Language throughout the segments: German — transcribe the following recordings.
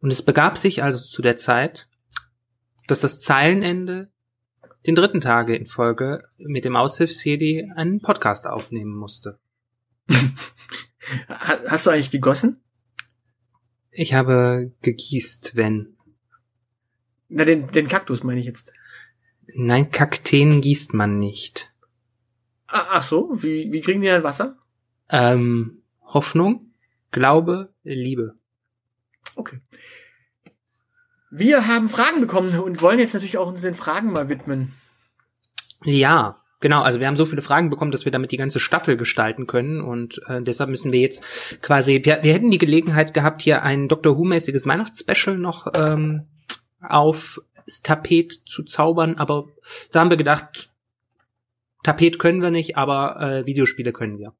Und es begab sich also zu der Zeit, dass das Zeilenende den dritten Tage in Folge mit dem Aushilfsjedi einen Podcast aufnehmen musste. Hast du eigentlich gegossen? Ich habe gegießt, wenn. Na, den, den Kaktus meine ich jetzt. Nein, Kakteen gießt man nicht. Ah, ach so, wie, wie kriegen die dann Wasser? Ähm, Hoffnung, Glaube, Liebe. Okay. Wir haben Fragen bekommen und wollen jetzt natürlich auch uns den Fragen mal widmen. Ja, genau. Also wir haben so viele Fragen bekommen, dass wir damit die ganze Staffel gestalten können und äh, deshalb müssen wir jetzt quasi, wir, wir hätten die Gelegenheit gehabt, hier ein Doctor Who-mäßiges Weihnachtsspecial noch ähm, aufs Tapet zu zaubern, aber da haben wir gedacht, Tapet können wir nicht, aber äh, Videospiele können wir.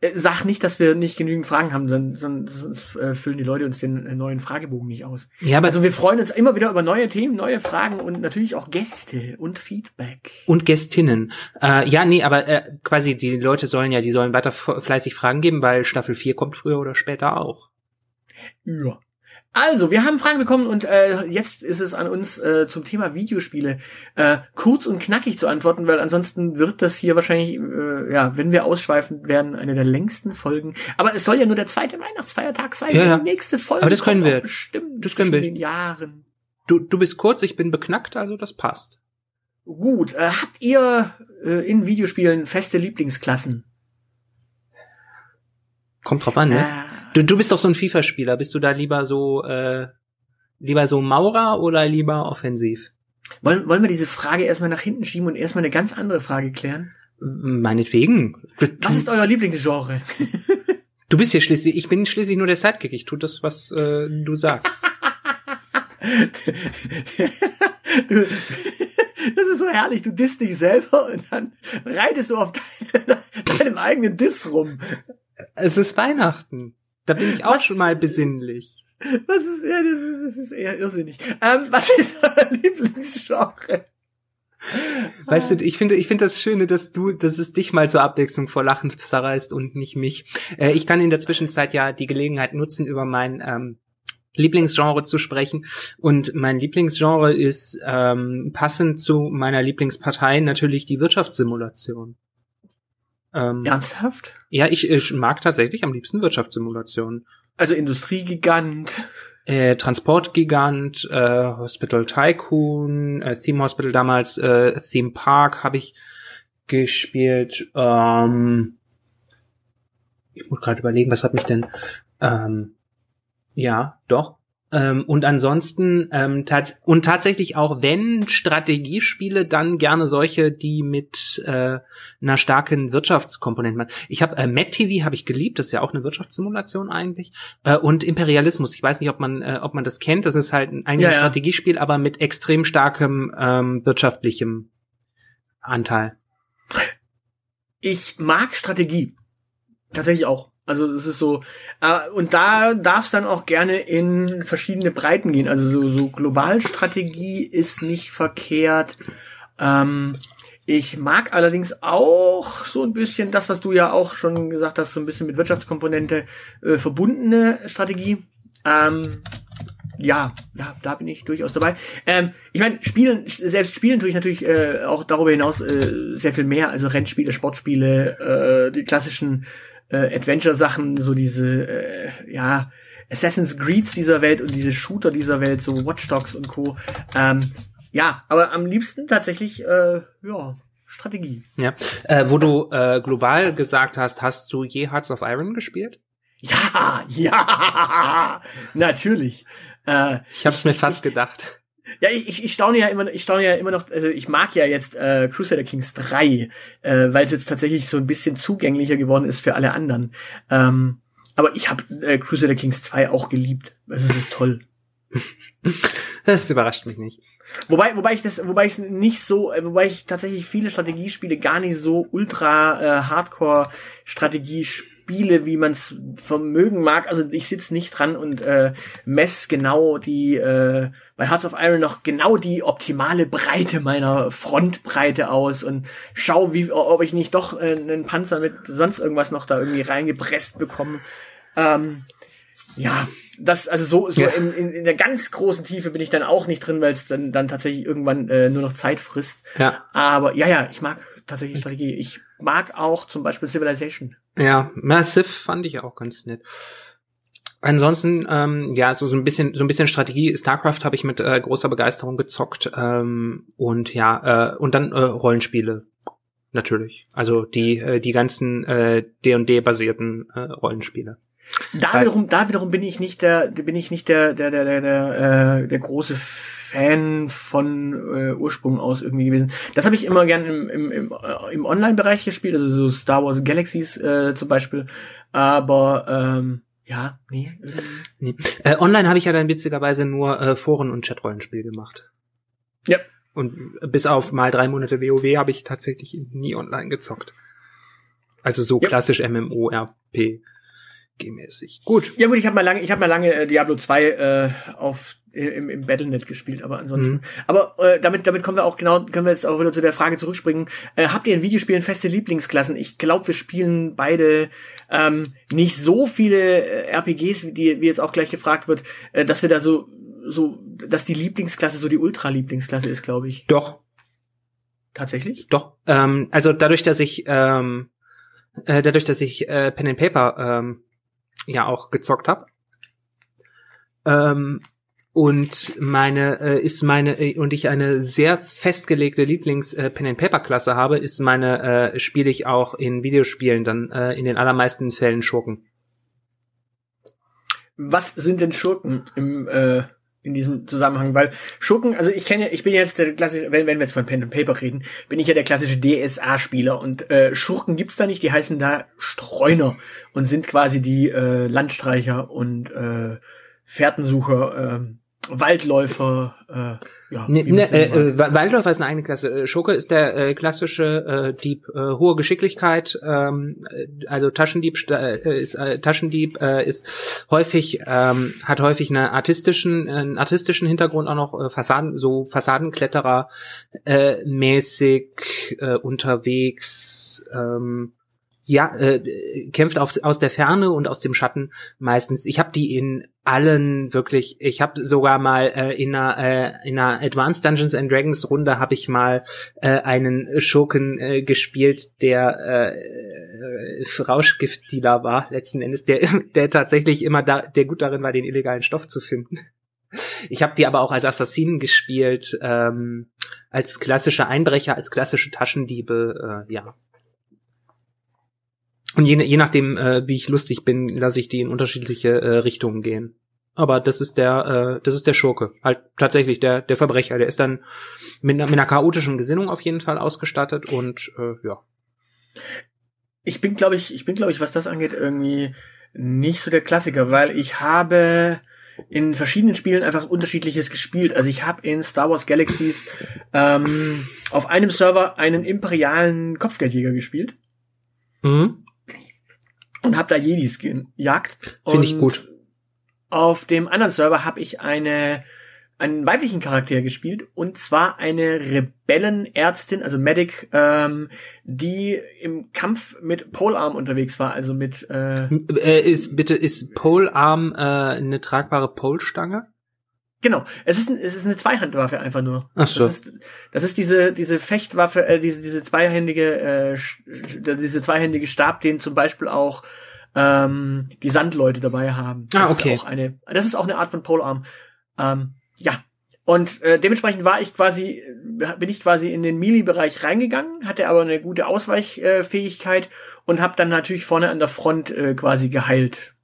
Äh, sag nicht, dass wir nicht genügend Fragen haben, dann, sonst äh, füllen die Leute uns den äh, neuen Fragebogen nicht aus. Ja, aber also wir freuen uns immer wieder über neue Themen, neue Fragen und natürlich auch Gäste und Feedback. Und Gästinnen. Äh, ja, nee, aber äh, quasi die Leute sollen ja, die sollen weiter fleißig Fragen geben, weil Staffel 4 kommt früher oder später auch. Ja. Also, wir haben Fragen bekommen und äh, jetzt ist es an uns äh, zum Thema Videospiele äh, kurz und knackig zu antworten, weil ansonsten wird das hier wahrscheinlich, äh, ja, wenn wir ausschweifen werden, eine der längsten Folgen. Aber es soll ja nur der zweite Weihnachtsfeiertag sein. Ja, ja. Die nächste Folge. Aber das können wir. Bestimmt das können wir. den Jahren. Du, du bist kurz, ich bin beknackt, also das passt. Gut. Äh, habt ihr äh, in Videospielen feste Lieblingsklassen? Kommt drauf an, ne? Äh, Du, du bist doch so ein FIFA-Spieler. Bist du da lieber so, äh, lieber so Maurer oder lieber offensiv? Wollen, wollen wir diese Frage erstmal nach hinten schieben und erstmal eine ganz andere Frage klären? Meinetwegen. Was ist euer Lieblingsgenre? du bist hier schließlich, ich bin schließlich nur der Sidekick. Ich tu das, was äh, du sagst. du, das ist so herrlich. Du disst dich selber und dann reitest du auf deinem, deinem eigenen Diss rum. Es ist Weihnachten. Da bin ich auch was, schon mal besinnlich. Was ist, ja, das ist eher irrsinnig. Ähm, was ist euer Lieblingsgenre? Weißt du, ich finde, ich finde das Schöne, dass du, dass es dich mal zur Abwechslung vor Lachen zerreißt und nicht mich. Äh, ich kann in der Zwischenzeit ja die Gelegenheit nutzen, über mein ähm, Lieblingsgenre zu sprechen. Und mein Lieblingsgenre ist ähm, passend zu meiner Lieblingspartei natürlich die Wirtschaftssimulation. Ähm, Ernsthaft? Ja, ich, ich mag tatsächlich am liebsten Wirtschaftssimulationen. Also Industriegigant. Äh, Transportgigant, äh, Hospital Tycoon, äh, Theme Hospital damals, äh, Theme Park habe ich gespielt. Ähm, ich muss gerade überlegen, was hat mich denn ähm, ja, doch. Ähm, und ansonsten ähm, tats und tatsächlich auch wenn Strategiespiele, dann gerne solche, die mit äh, einer starken Wirtschaftskomponente machen. Ich habe äh, TV habe ich geliebt, das ist ja auch eine Wirtschaftssimulation eigentlich. Äh, und Imperialismus, ich weiß nicht, ob man äh, ob man das kennt. Das ist halt ein ja, Strategiespiel, aber mit extrem starkem ähm, wirtschaftlichem Anteil. Ich mag Strategie tatsächlich auch. Also es ist so, äh, und da darf es dann auch gerne in verschiedene Breiten gehen. Also so, so Globalstrategie ist nicht verkehrt. Ähm, ich mag allerdings auch so ein bisschen das, was du ja auch schon gesagt hast, so ein bisschen mit Wirtschaftskomponente äh, verbundene Strategie. Ähm, ja, ja, da bin ich durchaus dabei. Ähm, ich meine, spielen, selbst spielen tue ich natürlich äh, auch darüber hinaus äh, sehr viel mehr. Also Rennspiele, Sportspiele, äh, die klassischen äh, Adventure-Sachen, so diese, äh, ja, Assassin's Creeds dieser Welt und diese Shooter dieser Welt, so Watch Dogs und Co. Ähm, ja, aber am liebsten tatsächlich, äh, ja, Strategie. Ja, äh, wo du äh, global gesagt hast, hast du je Hearts of Iron gespielt? Ja, ja, natürlich. Äh, ich habe es mir fast gedacht. Ja, ich, ich staune ja immer, ich staune ja immer noch, also ich mag ja jetzt äh, Crusader Kings 3, äh, weil es jetzt tatsächlich so ein bisschen zugänglicher geworden ist für alle anderen. Ähm, aber ich habe äh, Crusader Kings 2 auch geliebt. Also es ist toll. das überrascht mich nicht. Wobei, wobei ich das, wobei ich nicht so, äh, wobei ich tatsächlich viele Strategiespiele gar nicht so ultra äh, Hardcore Strategie spiele, wie man es vermögen mag. Also ich sitze nicht dran und äh, mess genau die äh, bei Hearts of Iron noch genau die optimale Breite meiner Frontbreite aus und schau, wie, ob ich nicht doch äh, einen Panzer mit sonst irgendwas noch da irgendwie reingepresst bekomme. Ähm, ja, das, also so, so Ja. in, in, in der ganz großen Tiefe bin ich dann auch nicht drin, weil es dann, dann tatsächlich irgendwann äh, nur noch Zeit frisst. Ja. Aber ja, ja, ich mag tatsächlich Strategie. Ich mag auch zum Beispiel Civilization. Ja, Massive fand ich auch ganz nett. Ansonsten, ähm, ja, so, so ein bisschen, so ein bisschen Strategie. StarCraft habe ich mit äh, großer Begeisterung gezockt. Ähm, und ja, äh, und dann äh, Rollenspiele. Natürlich. Also die, äh, die ganzen äh, D&D-basierten äh, Rollenspiele. Da Weil- wiederum, da wiederum bin ich nicht der, bin ich nicht der, der, der, der, der, äh, der große Fan von äh, Ursprung aus irgendwie gewesen. Das habe ich immer gern im, im, im, äh, im Online-Bereich gespielt, also so Star Wars Galaxies äh, zum Beispiel. Aber ähm, ja, nee. Nee. Äh, online habe ich ja dann witzigerweise nur äh, Foren- und Chatrollenspiel gemacht. Ja. Und bis auf mal drei Monate WoW habe ich tatsächlich nie online gezockt. Also so Ja. klassisch MMORPG mäßig. Gut. Ja gut, ich habe mal lange, ich habe mal lange äh, Diablo 2 äh, auf im, im Battlenet gespielt, aber ansonsten. Mhm. Aber äh, damit damit kommen wir auch genau, können wir jetzt auch wieder zu der Frage zurückspringen. Äh, habt ihr in Videospielen feste Lieblingsklassen? Ich glaube, wir spielen beide ähm, nicht so viele äh, RPGs, wie, die, wie jetzt auch gleich gefragt wird, äh, dass wir da so so, dass die Lieblingsklasse so die Ultra-Lieblingsklasse ist, glaube ich. Doch, Tatsächlich? doch. Ähm, also dadurch, dass ich ähm, äh, dadurch, dass ich äh, Pen and Paper ähm, ja auch gezockt habe. Ähm, und meine äh, ist meine äh, und ich eine sehr festgelegte Lieblings äh, Pen and Paper Klasse habe, ist meine äh, spiele ich auch in Videospielen dann äh, in den allermeisten Fällen Schurken. was sind denn Schurken im äh, in diesem Zusammenhang? Weil Schurken, also ich kenne, ich bin jetzt der klassische, wenn, wenn wir jetzt von Pen and Paper reden, bin ich ja der klassische DSA-Spieler und äh, Schurken gibt's da nicht, die heißen da Streuner und sind quasi die äh, Landstreicher und äh, Fährtensucher, äh, Waldläufer, äh, ja. Ne, ne, äh, Wa- Waldläufer ist eine eigene Klasse. Äh, Schurke ist der äh, klassische äh, Dieb, äh, hohe Geschicklichkeit, ähm, äh, also Taschendieb äh, ist äh, Taschendieb äh, ist häufig ähm, hat häufig eine artistischen einen artistischen Hintergrund auch noch äh, Fassaden so Fassadenkletterer äh, mäßig äh, unterwegs. Ähm, ja, äh, kämpft auf, aus der Ferne und aus dem Schatten meistens. Ich habe die in allen wirklich, ich habe sogar mal äh, in einer äh, in einer Advanced Dungeons and Dragons Runde habe ich mal äh, einen Schurken äh, gespielt, der äh, äh, Rauschgiftdealer war letzten Endes, der der tatsächlich immer da, der gut darin war, den illegalen Stoff zu finden. Ich habe die aber auch als Assassinen gespielt, ähm, als klassische Einbrecher, als klassische Taschendiebe, äh, ja. Und je, je nachdem, äh, wie ich lustig bin, lasse ich die in unterschiedliche äh, Richtungen gehen. Aber das ist der, äh, das ist der Schurke. Halt tatsächlich der, der Verbrecher. Der ist dann mit einer, mit einer chaotischen Gesinnung auf jeden Fall ausgestattet und äh, ja. ich bin, glaube ich, ich bin, glaube ich, was das angeht, irgendwie nicht so der Klassiker, weil ich habe in verschiedenen Spielen einfach unterschiedliches gespielt. Also ich habe in Star Wars Galaxies ähm, auf einem Server einen imperialen Kopfgeldjäger gespielt Mhm. Und habe da Jedis gejagt. Finde ich gut. Auf dem anderen Server habe ich eine einen weiblichen Charakter gespielt und zwar eine Rebellenärztin, also Medic, ähm, die im Kampf mit Polearm unterwegs war, also mit äh, Äh, ist bitte ist Polearm äh, eine tragbare Polstange? Genau, es ist, ein, es ist eine Zweihandwaffe einfach nur. Ach so. Das ist, das ist diese, diese Fechtwaffe, äh, diese, diese zweihändige, äh, diese zweihändige Stab, den zum Beispiel auch ähm, die Sandleute dabei haben. Das Ah, okay. Ist auch eine, das ist auch eine Art von Polearm. Ähm, ja. Und äh, dementsprechend war ich quasi, äh, bin ich quasi in den Melee-Bereich reingegangen, hatte aber eine gute Ausweichfähigkeit und habe dann natürlich vorne an der Front äh, quasi geheilt.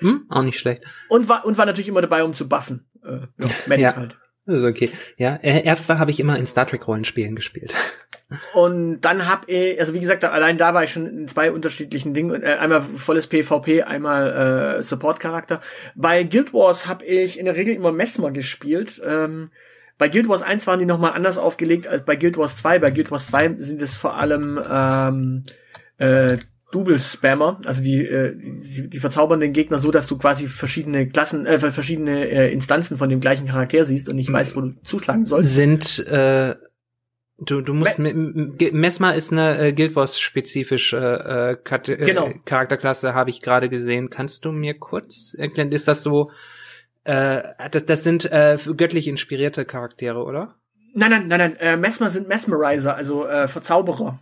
Hm? Auch nicht schlecht. Und war, und war natürlich immer dabei, um zu buffen. Äh, ja, Medic Ja. halt. Das ist okay. Ja, äh, erster habe ich immer in Star Trek Rollenspielen gespielt. Und dann hab ich, also wie gesagt, allein da war ich schon in zwei unterschiedlichen Dingen. Äh, einmal volles PvP, einmal äh, Support-Charakter. Bei Guild Wars habe ich in der Regel immer Messmer gespielt. Ähm, bei Guild Wars 1 waren die nochmal anders aufgelegt als bei Guild Wars 2. Bei Guild Wars 2 sind es vor allem ähm, äh, Double-Spammer, also die, äh, die, die verzaubern den Gegner so, dass du quasi verschiedene Klassen, äh, verschiedene äh, Instanzen von dem gleichen Charakter siehst und nicht weißt, wo du zuschlagen sollst. Sind äh, Du, du musst Me Mesmer ist eine äh, Guild Wars spezifische äh, Kat äh, genau. Charakterklasse, habe ich gerade gesehen. Kannst du mir kurz erklären? Ist das so? Äh, das, das sind äh, göttlich inspirierte Charaktere, oder? Nein, nein, nein, nein. Äh, Mesmer sind Mesmerizer, also äh, Verzauberer.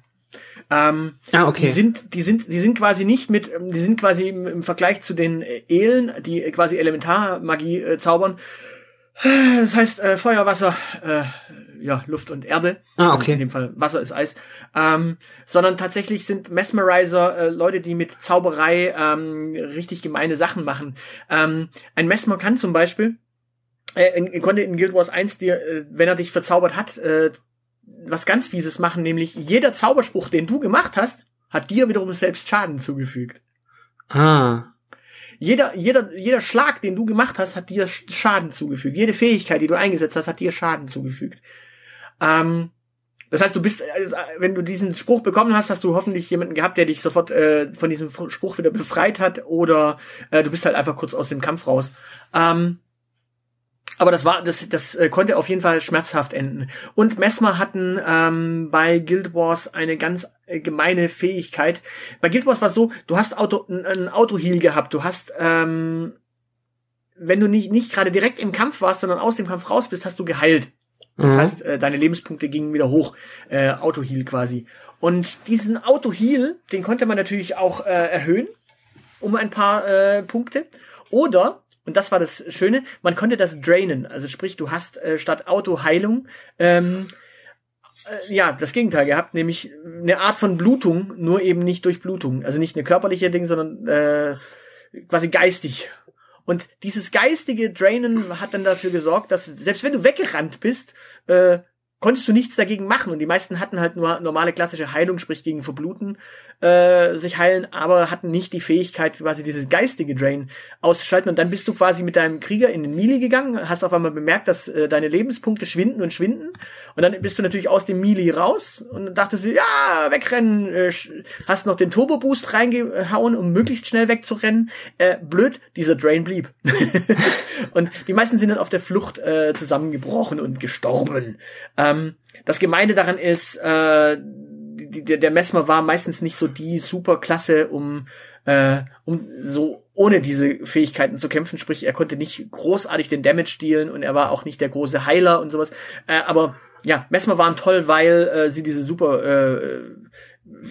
Ähm, ah, okay. Die sind, die sind, die sind quasi nicht mit, die sind quasi im, im Vergleich zu den Elen, die quasi Elementarmagie äh, zaubern. Das heißt äh, Feuer, Wasser, äh, ja, Luft und Erde. Ah, okay. In dem Fall Wasser ist Eis. Ähm, sondern tatsächlich sind Mesmerizer äh, Leute, die mit Zauberei ähm, richtig gemeine Sachen machen. Ähm, ein Mesmer kann zum Beispiel, äh, in, konnte in Guild Wars 1 dir, äh, wenn er dich verzaubert hat, äh, was ganz Fieses machen, nämlich jeder Zauberspruch, den du gemacht hast, hat dir wiederum selbst Schaden zugefügt. Ah. Jeder, jeder, jeder Schlag, den du gemacht hast, hat dir Schaden zugefügt. Jede Fähigkeit, die du eingesetzt hast, hat dir Schaden zugefügt. Ähm, das heißt, du bist, äh, wenn du diesen Spruch bekommen hast, hast du hoffentlich jemanden gehabt, der dich sofort äh, von diesem Spruch wieder befreit hat, oder äh, du bist halt einfach kurz aus dem Kampf raus. Ähm, aber das war, das, das äh, konnte auf jeden Fall schmerzhaft enden. Und Mesmer hatten ähm, bei Guild Wars eine ganz äh, gemeine Fähigkeit. Bei Guild Wars war es so, du hast Auto, ein Auto-Heal gehabt. Du hast, ähm, wenn du nicht, nicht gerade direkt im Kampf warst, sondern aus dem Kampf raus bist, hast du geheilt. Das mhm. heißt, äh, deine Lebenspunkte gingen wieder hoch. Äh, Auto-Heal quasi. Und diesen Auto-Heal, den konnte man natürlich auch äh, erhöhen um ein paar äh, Punkte. Oder und das war das Schöne, man konnte das drainen. Also sprich, du hast äh, statt Autoheilung ähm, äh, ja, das Gegenteil gehabt, nämlich eine Art von Blutung, nur eben nicht durch Blutung. Also nicht eine körperliche Ding, sondern äh, quasi geistig. Und dieses geistige Drainen hat dann dafür gesorgt, dass selbst wenn du weggerannt bist, äh, konntest du nichts dagegen machen. Und die meisten hatten halt nur normale klassische Heilung, sprich gegen Verbluten, äh, sich heilen, aber hatten nicht die Fähigkeit, quasi dieses geistige Drain auszuschalten. Und dann bist du quasi mit deinem Krieger in den Melee gegangen, hast auf einmal bemerkt, dass äh, deine Lebenspunkte schwinden und schwinden. Und dann bist du natürlich aus dem Melee raus und dachtest du, ja, wegrennen, äh, hast noch den Turbo Boost reingehauen, um möglichst schnell wegzurennen. Äh, blöd, dieser Drain blieb. und die meisten sind dann auf der Flucht äh, zusammengebrochen und gestorben. Ähm, das Gemeine daran ist, äh, die, der, Messmer war meistens nicht so die super Klasse, um, äh, um so ohne diese Fähigkeiten zu kämpfen. Sprich, er konnte nicht großartig den Damage dealen und er war auch nicht der große Heiler und sowas. Äh, aber ja, Messmer waren toll, weil äh, sie diese super äh,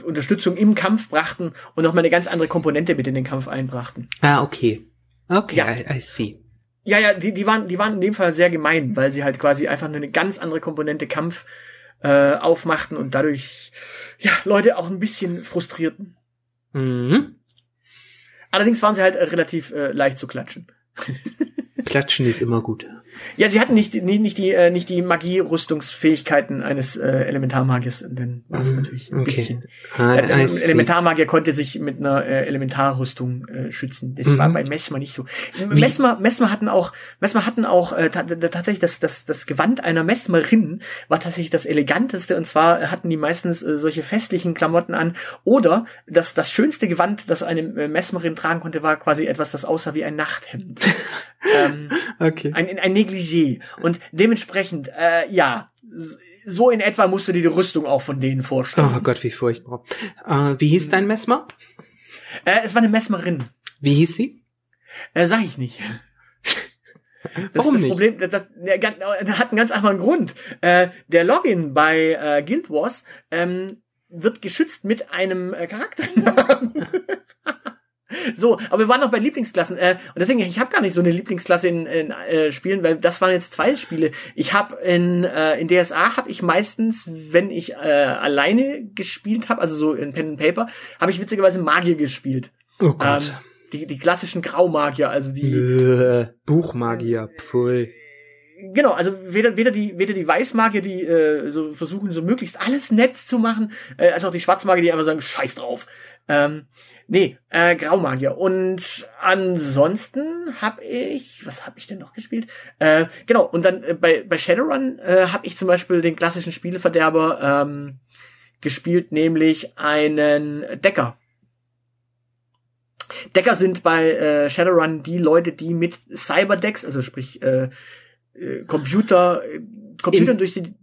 Unterstützung im Kampf brachten und nochmal eine ganz andere Komponente mit in den Kampf einbrachten. Ah, okay. Okay, ja. I, I see. Ja, ja, die, die waren, die waren in dem Fall sehr gemein, weil sie halt quasi einfach eine ganz andere Komponente Kampf äh, aufmachten und dadurch ja Leute auch ein bisschen frustrierten. Mhm. Allerdings waren sie halt relativ äh, leicht zu klatschen. Klatschen ist immer gut. Ja, sie hatten nicht, nicht, nicht die, äh, nicht die Magie-Rüstungsfähigkeiten eines äh, Elementarmagiers, denn war es mm, natürlich ein okay. bisschen. Ah, äh, ein Elementarmagier konnte sich mit einer äh, Elementarrüstung äh, schützen. Das mhm. war bei Messmer nicht so. Messmer, Messmer hatten auch, Messmer hatten auch äh, tatsächlich das, das, das Gewand einer Messmerin war tatsächlich das eleganteste und zwar hatten die meistens äh, solche festlichen Klamotten an oder das, das schönste Gewand, das eine äh, Messmerin tragen konnte, war quasi etwas, das aussah wie ein Nachthemd. ähm, okay. Ein, ein Negligé. Und dementsprechend, äh, ja, so in etwa musst du dir die Rüstung auch von denen vorstellen. Oh Gott, wie furchtbar. Äh, wie hieß dein Messmer? Äh, es war eine Messmerin. Wie hieß sie? Äh, sag ich nicht. Das, Warum das nicht? Problem, das, das, das hat einen ganz einfachen Grund. Äh, der Login bei äh, Guild Wars ähm, wird geschützt mit einem äh, Charakternamen. So, aber wir waren noch bei Lieblingsklassen. Äh, und deswegen, ich habe gar nicht so eine Lieblingsklasse in, in äh, Spielen, weil das waren jetzt zwei Spiele. Ich habe in, äh, in DSA habe ich meistens, wenn ich äh, alleine gespielt habe, also so in Pen and Paper, habe ich witzigerweise Magier gespielt. Oh Gott. Ähm, die, die klassischen Graumagier, also die äh, Buchmagier, pfui. Genau, also weder, weder die weder die Weißmagier, die äh, so versuchen so möglichst alles nett zu machen, äh, als auch die Schwarzmagier, die einfach sagen Scheiß drauf. Ähm, Nee, äh, Graumagier. Und ansonsten habe ich, was habe ich denn noch gespielt? Äh, genau, und dann äh, bei, bei Shadowrun äh, habe ich zum Beispiel den klassischen Spieleverderber ähm, gespielt, nämlich einen Decker. Decker sind bei äh, Shadowrun die Leute, die mit Cyberdecks, also sprich äh, äh, Computer, äh, Computern durch die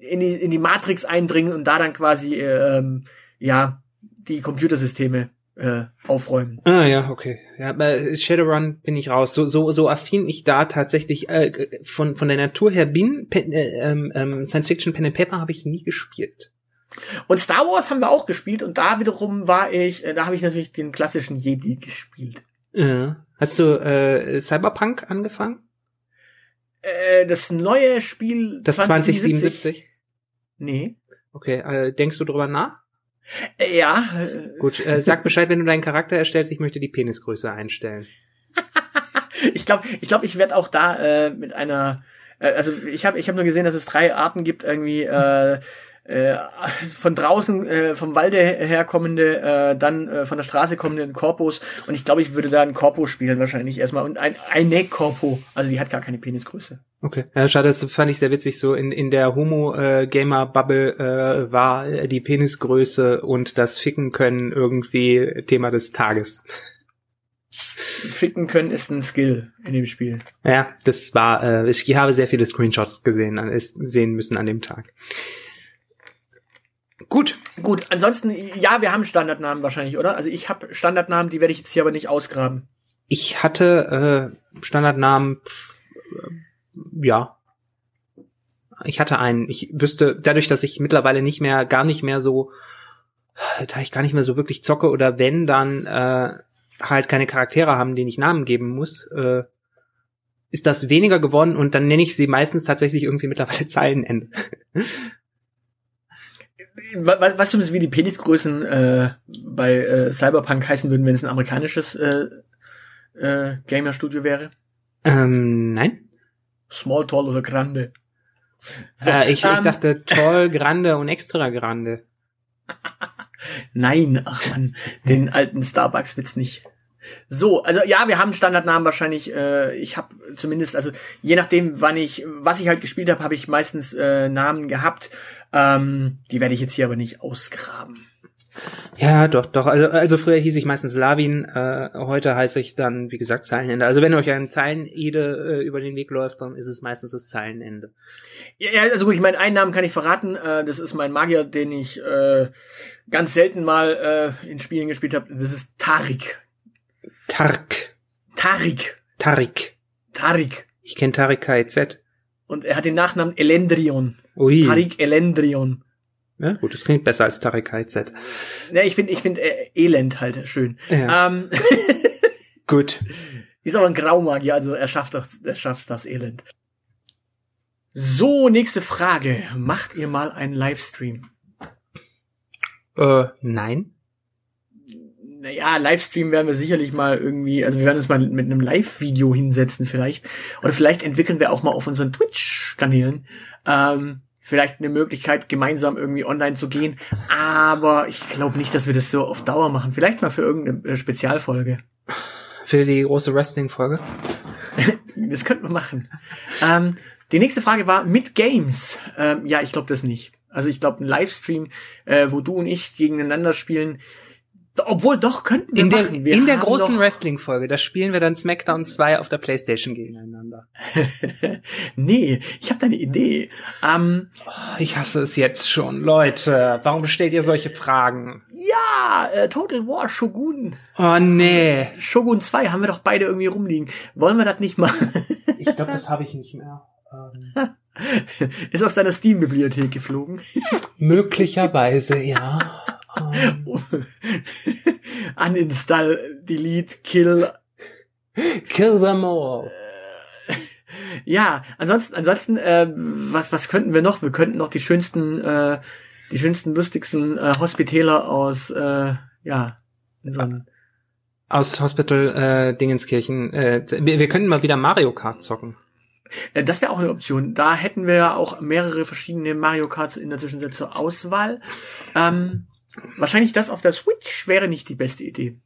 in die, in die Matrix eindringen und da dann quasi, ähm, ja, die Computersysteme äh, aufräumen. Ah ja, okay. Ja, bei Shadowrun bin ich raus. So so so affin ich da tatsächlich äh, von von der Natur her bin. Pen, äh, ähm, ähm, Science Fiction Pen and Paper habe ich nie gespielt. Und Star Wars haben wir auch gespielt und da wiederum war ich, äh, da habe ich natürlich den klassischen Jedi gespielt. Ja. Hast du äh, Cyberpunk angefangen? Äh, das neue Spiel Das 2077? Nee. Okay, äh, denkst du drüber nach? Ja. Gut, äh, sag Bescheid, wenn du deinen Charakter erstellst. Ich möchte die Penisgröße einstellen. ich glaube, ich glaube, ich werde auch da äh, mit einer äh, also ich habe ich hab nur gesehen, dass es drei Arten gibt, irgendwie äh, äh, von draußen äh, vom Walde herkommende, äh, dann äh, von der Straße kommenden Korpus und ich glaube, ich würde da ein Korpo spielen wahrscheinlich erstmal und ein eine Korpo, also die hat gar keine Penisgröße. Okay, ja, schade, das fand ich sehr witzig. So in in der Homo äh, Gamer Bubble äh, war die Penisgröße und das Ficken können irgendwie Thema des Tages. Ficken können ist ein Skill in dem Spiel. Ja, das war. Äh, ich habe sehr viele Screenshots gesehen, an, sehen müssen an dem Tag. Gut. Gut, ansonsten, ja, wir haben Standardnamen wahrscheinlich, oder? Also ich habe Standardnamen, die werde ich jetzt hier aber nicht ausgraben. Ich hatte äh, Standardnamen, äh, ja. Ich hatte einen. Ich wüsste, dadurch, dass ich mittlerweile nicht mehr, gar nicht mehr so, da ich gar nicht mehr so wirklich zocke oder wenn, dann äh, halt keine Charaktere haben, denen ich Namen geben muss, äh, ist das weniger geworden und dann nenne ich sie meistens tatsächlich irgendwie mittlerweile Zeilenende. Was, weißt du, wie die Penisgrößen äh, bei äh, Cyberpunk heißen würden, wenn es ein amerikanisches äh, äh, Gamer-Studio wäre? Ähm, nein. Small, Tall oder Grande? So, äh, ich, ähm, ich dachte Toll, Grande und Extra Grande. Nein, ach man, den alten Starbucks-Witz nicht. So, also ja, wir haben Standardnamen wahrscheinlich. Äh, ich habe zumindest, also je nachdem, wann ich, was ich halt gespielt habe, habe ich meistens äh, Namen gehabt. Ähm, die werde ich jetzt hier aber nicht ausgraben. Ja, doch, doch. Also, also früher hieß ich meistens Lavin, äh, heute heiße ich dann, wie gesagt, Zeilenende. Also wenn euch ein Zeilenede äh, über den Weg läuft, dann ist es meistens das Zeilenende. Ja, also gut, ich meine, einen Namen kann ich verraten. Äh, das ist mein Magier, den ich äh, ganz selten mal äh, in Spielen gespielt habe. Das ist Tarik. Tark. Tarik. Tarik. Tarik. Ich kenne Tarik KZ. Und er hat den Nachnamen Elendrion. Ui. Tarik Elendrion. Ja, gut, das klingt besser als Tarik KZ. Ja, ich finde ich finde äh, Elend halt schön. Ja. Ähm, gut. Ist aber ein Graumagier, also er schafft das, er schafft das Elend. So, nächste Frage. Macht ihr mal einen Livestream? Äh, nein naja, Livestream werden wir sicherlich mal irgendwie, also wir werden uns mal mit einem Live-Video hinsetzen vielleicht. Oder vielleicht entwickeln wir auch mal auf unseren Twitch-Kanälen ähm, vielleicht eine Möglichkeit, gemeinsam irgendwie online zu gehen. Aber ich glaube nicht, dass wir das so auf Dauer machen. Vielleicht mal für irgendeine äh, Spezialfolge. Für die große Wrestling-Folge? das könnten wir machen. Ähm, die nächste Frage war mit Games. Ähm, ja, ich glaube das nicht. Also ich glaube, ein Livestream, äh, wo du und ich gegeneinander spielen, obwohl, doch, könnten wir in der, machen. Wir in der großen Wrestling-Folge, da spielen wir dann SmackDown 2 auf der Playstation gegeneinander. nee, ich habe da eine Idee. Ähm, oh, ich hasse es jetzt schon. Leute, warum stellt ihr solche Fragen? Ja, äh, Total War Shogun. Oh, nee. Shogun 2 haben wir doch beide irgendwie rumliegen. Wollen wir das nicht machen? ich glaube, das habe ich nicht mehr. Ähm. Ist aus deiner Steam-Bibliothek geflogen? Möglicherweise, ja. Uninstall, delete, kill. Kill them all. Ja, ansonsten, ansonsten, äh, was, was könnten wir noch? Wir könnten noch die schönsten, äh, die schönsten, lustigsten äh, Hospitäler aus, äh, ja, so aus Hospital äh, Dingenskirchen. Äh, wir, wir könnten mal wieder Mario Kart zocken. Äh, das wäre auch eine Option. Da hätten wir ja auch mehrere verschiedene Mario Karts in der Zwischenzeit zur Auswahl. Ähm, Wahrscheinlich das auf der Switch wäre nicht die beste Idee.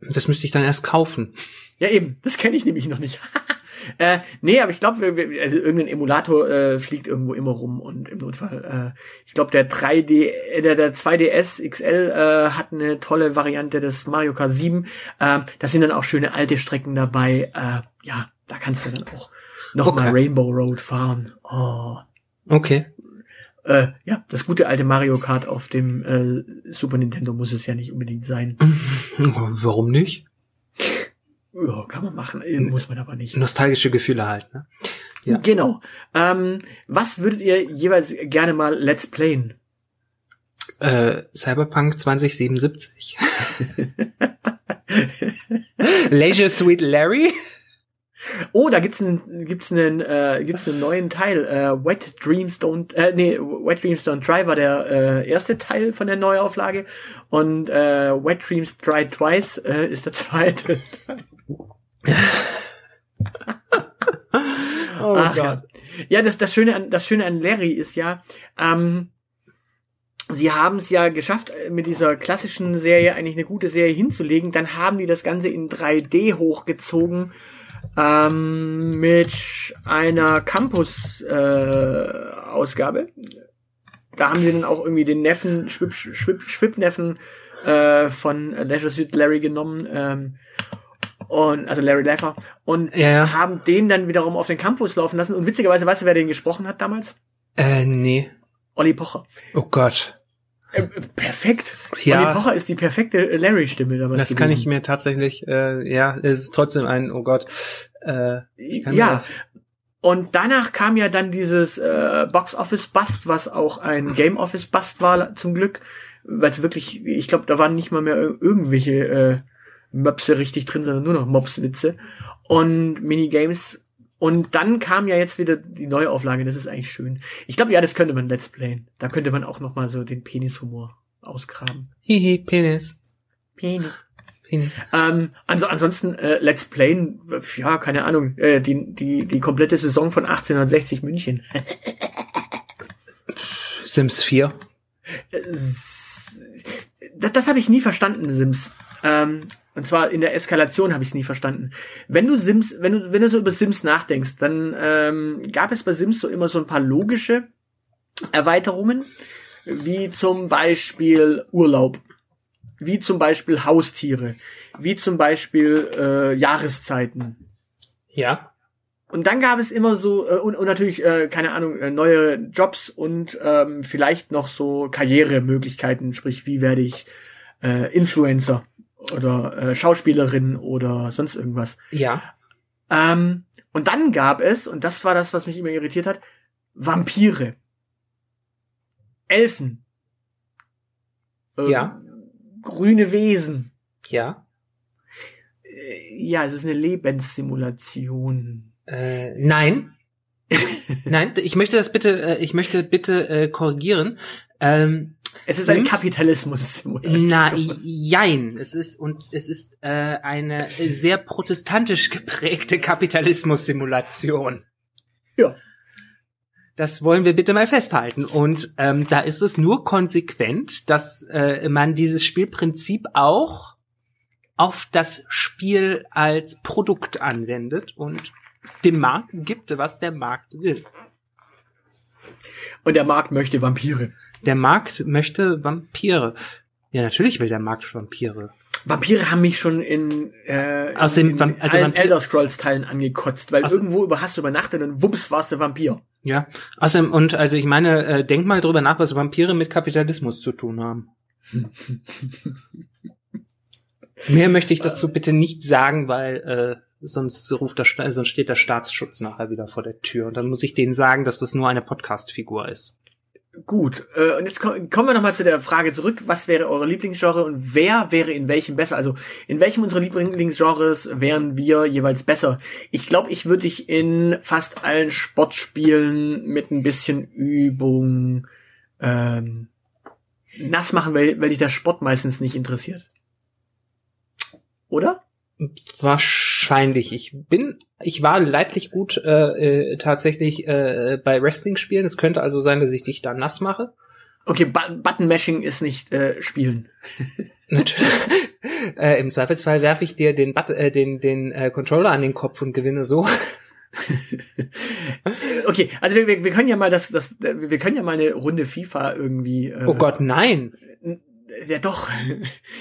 Das müsste ich dann erst kaufen. Ja, eben. Das kenne ich nämlich noch nicht. äh, nee, aber ich glaube, also irgendein Emulator äh, fliegt irgendwo immer rum und im Notfall. Äh, ich glaube, der 3D, äh, der, der 2DS XL äh, hat eine tolle Variante des Mario Kart 7. Äh, da sind dann auch schöne alte Strecken dabei. Äh, ja, da kannst du dann auch noch okay. Rainbow Road fahren. Oh. Okay. Äh, ja, das gute alte Mario Kart auf dem äh, Super Nintendo muss es ja nicht unbedingt sein. Warum nicht? Ja, kann man machen, äh, muss man aber nicht. Nostalgische Gefühle halt, ne? Ja. Genau. Ähm, was würdet ihr jeweils gerne mal Let's Playen? Äh, Cyberpunk 2077. Leisure Sweet Larry. Oh, da gibt's einen, gibt's einen, äh, gibt's einen neuen Teil. Äh, Wet Dreams Don't, äh, nee, Wet Dreams Don't Dry war der äh, erste Teil von der Neuauflage und äh, Wet Dreams Dry Twice äh, ist der zweite. oh Ach, Gott. ja. ja, das, das Schöne an, das Schöne an Larry ist ja, ähm, sie haben es ja geschafft, äh, mit dieser klassischen Serie eigentlich eine gute Serie hinzulegen. Dann haben die das Ganze in 3D hochgezogen ähm, mit einer Campus-Ausgabe. da haben sie dann auch irgendwie den Neffen, Schwip, Schwip, Schwip-Neffen äh, von Leisure Suit Larry genommen. Ähm, und also Larry Laffer und ja. haben den dann wiederum auf den Campus laufen lassen und witzigerweise weißt du wer den gesprochen hat damals Äh, nee. Olli Pocher Oh Gott. Äh, perfekt Ja. Olli Pocher ist die perfekte Larry Stimme damals Das kann ich gewesen. mir tatsächlich, äh, ja, es ist trotzdem ein, oh Gott. Äh, ich kann ja und danach kam ja dann dieses äh, Box Office Bust was auch ein Game Office Bust war zum Glück weil es wirklich ich glaube da waren nicht mal mehr ir- irgendwelche äh, Möpse richtig drin sondern nur noch Mobswitze und Minigames und dann kam ja jetzt wieder die Neuauflage, das ist eigentlich schön. Ich glaube, ja, das könnte man Let's Playen. Da könnte man auch noch mal so den Penishumor ausgraben. Hihi, Penis. Penis. Penis. Ähm, also ansonsten äh, Let's Playen, ja, keine Ahnung, äh, die, die, die komplette Saison von 1860 München. Sims 4. Äh, das das habe ich nie verstanden, Sims. Ähm, und zwar in der Eskalation habe ich es nie verstanden. Wenn du Sims, wenn du, wenn du so über Sims nachdenkst, dann ähm, gab es bei Sims so immer so ein paar logische Erweiterungen, wie zum Beispiel Urlaub, wie zum Beispiel Haustiere, wie zum Beispiel äh, Jahreszeiten. Ja. Und dann gab es immer so, äh, und, und natürlich, äh, keine Ahnung, äh, neue Jobs und ähm, vielleicht noch so Karrieremöglichkeiten, sprich, wie werde ich äh, Influencer oder äh, Schauspielerin oder sonst irgendwas. Ja. Ähm, und dann gab es, und das war das, was mich immer irritiert hat, Vampire. Elfen. Äh, Ja. Grüne Wesen. Ja. Äh, Ja, es ist eine Lebenssimulation. Äh, nein. nein, ich möchte das bitte, äh, ich möchte bitte äh, korrigieren. Ähm, Es ist Sims? Kapitalismus-Simulation. na, jein. Es ist und es ist äh, eine sehr protestantisch geprägte Kapitalismus-Simulation. Ja. Das wollen wir bitte mal festhalten. Und ähm, da ist es nur konsequent, dass äh, man dieses Spielprinzip auch auf das Spiel als Produkt anwendet und dem Markt gibt, was der Markt will. Und der Markt möchte Vampire. Der Markt möchte Vampire. Ja, natürlich will der Markt Vampire. Vampire haben mich schon in, äh, Außerdem in Vamp- also allen Vampir- Elder Scrolls Teilen angekotzt, weil Außer- irgendwo über hast du übernachtet und wumps warst du Vampir. Ja. Außerdem, und also ich meine, äh, denk mal drüber nach, was Vampire mit Kapitalismus zu tun haben. Mehr möchte ich dazu bitte nicht sagen, weil äh, sonst ruft der, sonst steht der Staatsschutz nachher wieder vor der Tür und dann muss ich denen sagen, dass das nur eine Podcast-Figur ist. Gut, äh, und jetzt ko- kommen wir nochmal zu der Frage zurück, was wäre eure Lieblingsgenre und wer wäre in welchem besser? Also in welchem unserer Lieblingsgenres wären wir jeweils besser? Ich glaube, ich würde dich in fast allen Sportspielen mit ein bisschen Übung ähm, nass machen, weil, weil dich der Sport meistens nicht interessiert. Oder? Wahrscheinlich. Ich bin, ich war leidlich gut äh, äh, tatsächlich äh, bei Wrestling-Spielen. Es könnte also sein, dass ich dich da nass mache. Okay, Bu- Button-Mashing ist nicht äh, Spielen. Natürlich. äh, Im Zweifelsfall werfe ich dir den, But äh, den, den äh, Controller an den Kopf und gewinne so. Okay, also wir, wir, wir können ja mal das, das, wir können ja mal eine Runde FIFA irgendwie. Äh, Oh Gott, nein. Ja, doch.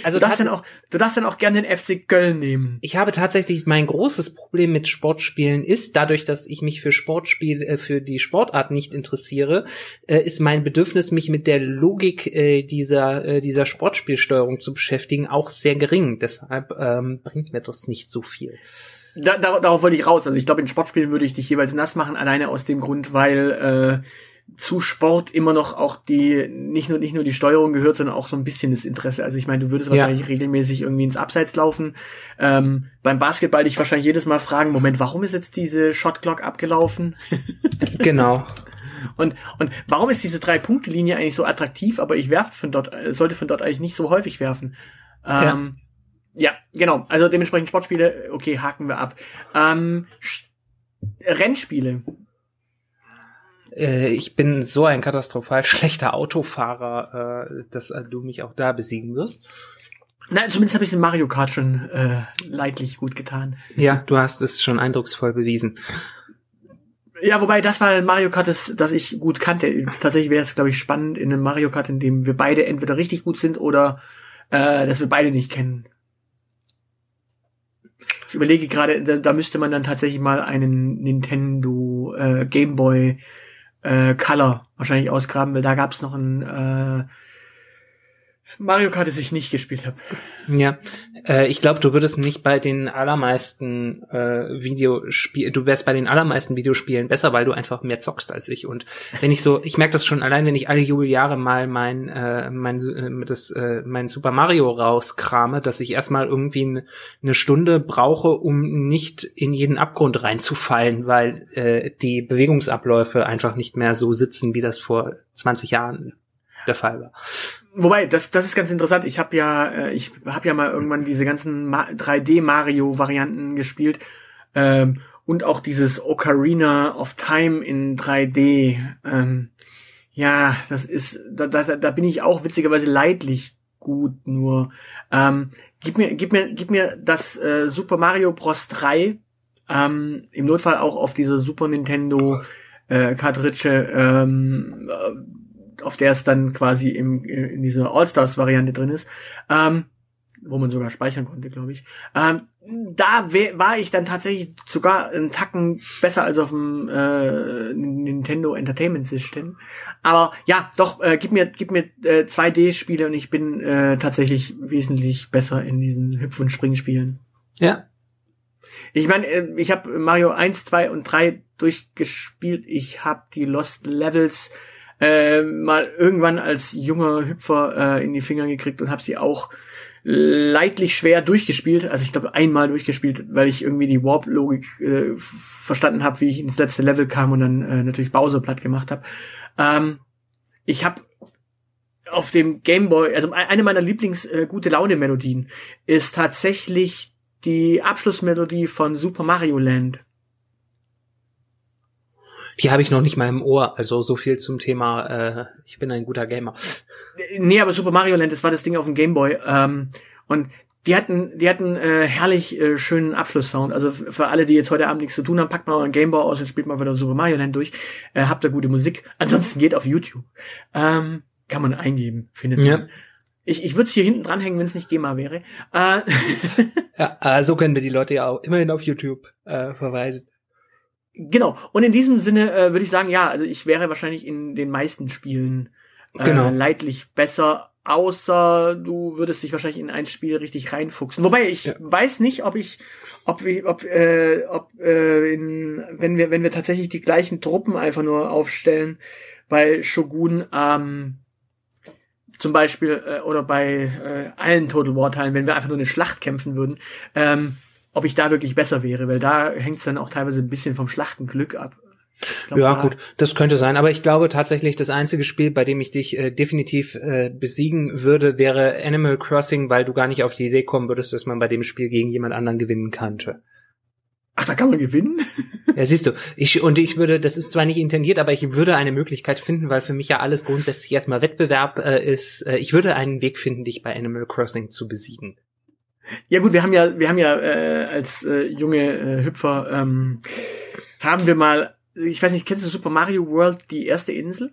Also du darfst dann auch, du darfst dann auch gerne den FC Köln nehmen. Ich habe tatsächlich mein großes Problem mit Sportspielen ist, dadurch, dass ich mich für Sportspiel, äh, für die Sportart nicht interessiere, äh, ist mein Bedürfnis, mich mit der Logik äh, dieser, äh, dieser Sportspielsteuerung zu beschäftigen, auch sehr gering. Deshalb ähm, bringt mir das nicht so viel. Da, da, darauf wollte ich raus. Also ich glaube, in Sportspielen würde ich dich jeweils nass machen, alleine aus dem Grund, weil äh, zu Sport immer noch auch die, nicht nur, nicht nur die Steuerung gehört, sondern auch so ein bisschen das Interesse. Also ich meine, du würdest wahrscheinlich ja. regelmäßig irgendwie ins Abseits laufen. Ähm, beim Basketball dich wahrscheinlich jedes Mal fragen, Moment, warum ist jetzt diese Shot Clock abgelaufen? genau. Und, und warum ist diese Drei-Punkte-Linie eigentlich so attraktiv, aber ich werfe von dort, sollte von dort eigentlich nicht so häufig werfen? Ähm, ja. ja, genau. Also dementsprechend Sportspiele, okay, haken wir ab. Ähm, Rennspiele äh, ich bin so ein katastrophal schlechter Autofahrer, äh, dass äh, du mich auch da besiegen wirst. Nein, zumindest habe ich in Mario Kart schon äh, leidlich gut getan. Ja, du hast es schon eindrucksvoll bewiesen. Ja, wobei das war ein Mario Kart, das, das ich gut kannte. Tatsächlich wäre es, glaube ich, spannend in einem Mario Kart, in dem wir beide entweder richtig gut sind oder äh, dass wir beide nicht kennen. Ich überlege gerade, da, da müsste man dann tatsächlich mal einen Nintendo äh, Game Boy äh, Color wahrscheinlich ausgraben, weil da gab es noch ein äh, Mario Kart, das ich nicht gespielt habe. Ja, äh, ich glaube, du würdest nicht bei den allermeisten äh, Videospielen, du wärst bei den allermeisten Videospielen besser, weil du einfach mehr zockst als ich. Und wenn ich so, ich merke das schon allein, wenn ich alle Jubeljahre mal mein äh, mein äh, das äh, mein Super Mario rauskrame, dass ich erstmal irgendwie eine Stunde brauche, um nicht in jeden Abgrund reinzufallen, weil äh, die Bewegungsabläufe einfach nicht mehr so sitzen, wie das vor 20 Jahren der Fall war. Wobei, das, das ist ganz interessant. Ich habe ja, äh, ich habe ja mal irgendwann diese ganzen 3D Mario Varianten gespielt ähm, und auch dieses Ocarina of Time in 3D. Ähm, ja, das ist, da, da, da bin ich auch witzigerweise leidlich gut. Nur ähm, gib mir, gib mir, gib mir das äh, Super Mario Bros. 3 ähm, im Notfall auch auf diese Super Nintendo äh, Kartridge ähm, auf der es dann quasi im, in dieser All-Stars-Variante drin ist, ähm, wo man sogar speichern konnte, glaube ich. Ähm, da war ich dann tatsächlich sogar einen Tacken besser als auf dem äh, Nintendo Entertainment System. Aber ja, doch, äh, gib mir, gib mir äh, 2D-Spiele und ich bin äh, tatsächlich wesentlich besser in diesen Hüpf- und Springspielen. Ja. Ich meine, äh, ich habe Mario 1, 2 und 3 durchgespielt. Ich habe die Lost Levels äh, mal irgendwann als junger Hüpfer äh, in die Finger gekriegt und habe sie auch leidlich schwer durchgespielt. Also ich glaube einmal durchgespielt, weil ich irgendwie die Warp-Logik äh, verstanden habe, wie ich ins letzte Level kam und dann äh, natürlich Bowser platt gemacht habe. Ähm, ich habe auf dem Game Boy, also eine meiner Lieblings äh, gute Laune Melodien ist tatsächlich die Abschlussmelodie von Super Mario Land. Die habe ich noch nicht mal im Ohr. Also so viel zum Thema, äh, ich bin ein guter Gamer. Nee, aber Super Mario Land, das war das Ding auf dem Game Boy. Ähm, und die hatten, die hatten äh, herrlich äh, schönen Abschlusssound. Also für alle, die jetzt heute Abend nichts zu tun haben, packt mal euren Gameboy aus und spielt mal wieder Super Mario Land durch. Äh, habt ihr gute Musik. Ansonsten geht auf YouTube. Ähm, kann man eingeben, findet ja. man. Ich, ich würde es hier hinten dranhängen, wenn es nicht GEMA wäre. Äh, ja, so können wir die Leute ja auch immerhin auf YouTube äh, verweisen. Genau. Und in diesem Sinne äh, würde ich sagen, ja, also ich wäre wahrscheinlich in den meisten Spielen äh, genau. leidlich besser, außer du würdest dich wahrscheinlich in ein Spiel richtig reinfuchsen. Wobei ich ja. weiß nicht, ob ich, ob wir, ob, äh, ob äh, in, wenn wir, wenn wir tatsächlich die gleichen Truppen einfach nur aufstellen, bei Shogun, ähm, zum Beispiel, äh, oder bei äh, allen Total War Teilen, wenn wir einfach nur eine Schlacht kämpfen würden, ähm, ob ich da wirklich besser wäre, weil da hängt es dann auch teilweise ein bisschen vom Schlachtenglück ab. Glaub, ja, gut, das könnte sein, aber ich glaube tatsächlich, das einzige Spiel, bei dem ich dich äh, definitiv äh, besiegen würde, wäre Animal Crossing, weil du gar nicht auf die Idee kommen würdest, dass man bei dem Spiel gegen jemand anderen gewinnen könnte. Ach, da kann man gewinnen? ja, siehst du. Ich, und ich würde, das ist zwar nicht intendiert, aber ich würde eine Möglichkeit finden, weil für mich ja alles grundsätzlich erstmal Wettbewerb äh, ist. Äh, ich würde einen Weg finden, dich bei Animal Crossing zu besiegen. Ja gut, wir haben ja, wir haben ja äh, als äh, junge äh, Hüpfer ähm, haben wir mal, ich weiß nicht, kennst du Super Mario World, die erste Insel?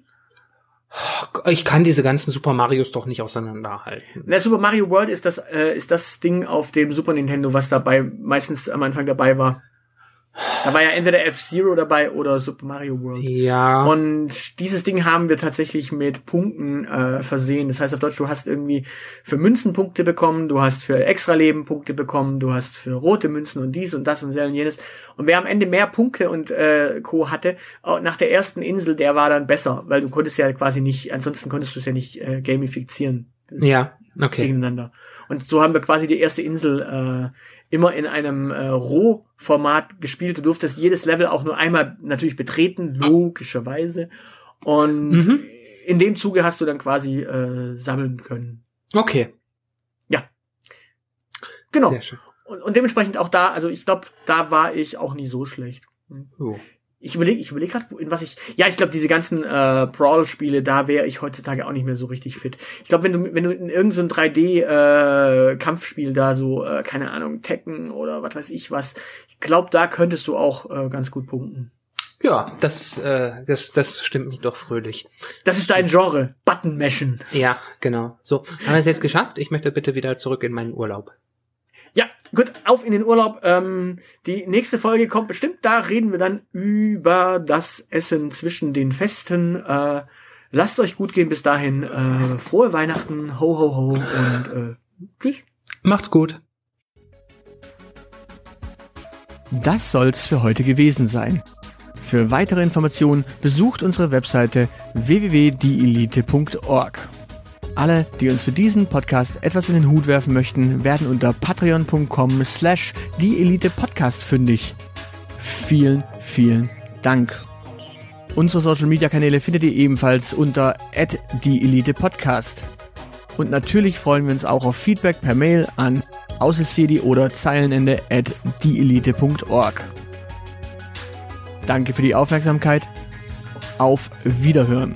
Ich kann diese ganzen Super Marios doch nicht auseinanderhalten. Na, Super Mario World ist das, äh, ist das Ding auf dem Super Nintendo, was dabei meistens am Anfang dabei war. Da war ja entweder F-Zero dabei oder Super Mario World. Ja. Und dieses Ding haben wir tatsächlich mit Punkten äh, versehen. Das heißt auf Deutsch, du hast irgendwie für Münzen Punkte bekommen, du hast für Extraleben Punkte bekommen, du hast für rote Münzen und dies und das und sehr und jenes. Und wer am Ende mehr Punkte und äh, Co. hatte, auch nach der ersten Insel, der war dann besser, weil du konntest ja quasi nicht, ansonsten konntest du es ja nicht äh, gamifizieren. Ja, okay. Gegeneinander. Und so haben wir quasi die erste Insel äh, immer in einem äh, Rohformat gespielt. Du durftest jedes Level auch nur einmal natürlich betreten, logischerweise. Und Mhm. in dem Zuge hast du dann quasi äh, sammeln können. Okay. Genau. Sehr schön. Und, und dementsprechend auch da, also ich glaube, da war ich auch nie so schlecht. Oh. Ich überlege, ich überlege gerade, in was ich. Ja, ich glaube, diese ganzen äh, Brawl-Spiele, da wäre ich heutzutage auch nicht mehr so richtig fit. Ich glaube, wenn du, wenn du in irgendein so 3D-Kampfspiel da so, äh, keine Ahnung, Tekken oder was weiß ich was, ich glaube, da könntest du auch äh, ganz gut punkten. Ja, das, äh, das, das stimmt mich doch fröhlich. Das ist dein Genre. Button mashen. Ja, genau. So, haben wir es jetzt geschafft? Ich möchte bitte wieder zurück in meinen Urlaub. Gut, auf in den Urlaub. Ähm, die nächste Folge kommt bestimmt. Da reden wir dann über das Essen zwischen den Festen. Äh, lasst euch gut gehen bis dahin. Äh, frohe Weihnachten. Ho, ho, ho. Und äh, tschüss. Macht's gut. Das soll's für heute gewesen sein. Für weitere Informationen besucht unsere Webseite www.dielite.org. Alle, die uns für diesen Podcast etwas in den Hut werfen möchten, werden unter patreon.com slash dieelitepodcast fündig. Vielen, vielen Dank. Unsere Social Media Kanäle findet ihr ebenfalls unter @dieelitepodcast. Und natürlich freuen wir uns auch auf Feedback per Mail an aushilfsjedi oder Zeilenende at dieelite.org. Danke für die Aufmerksamkeit. Auf Wiederhören.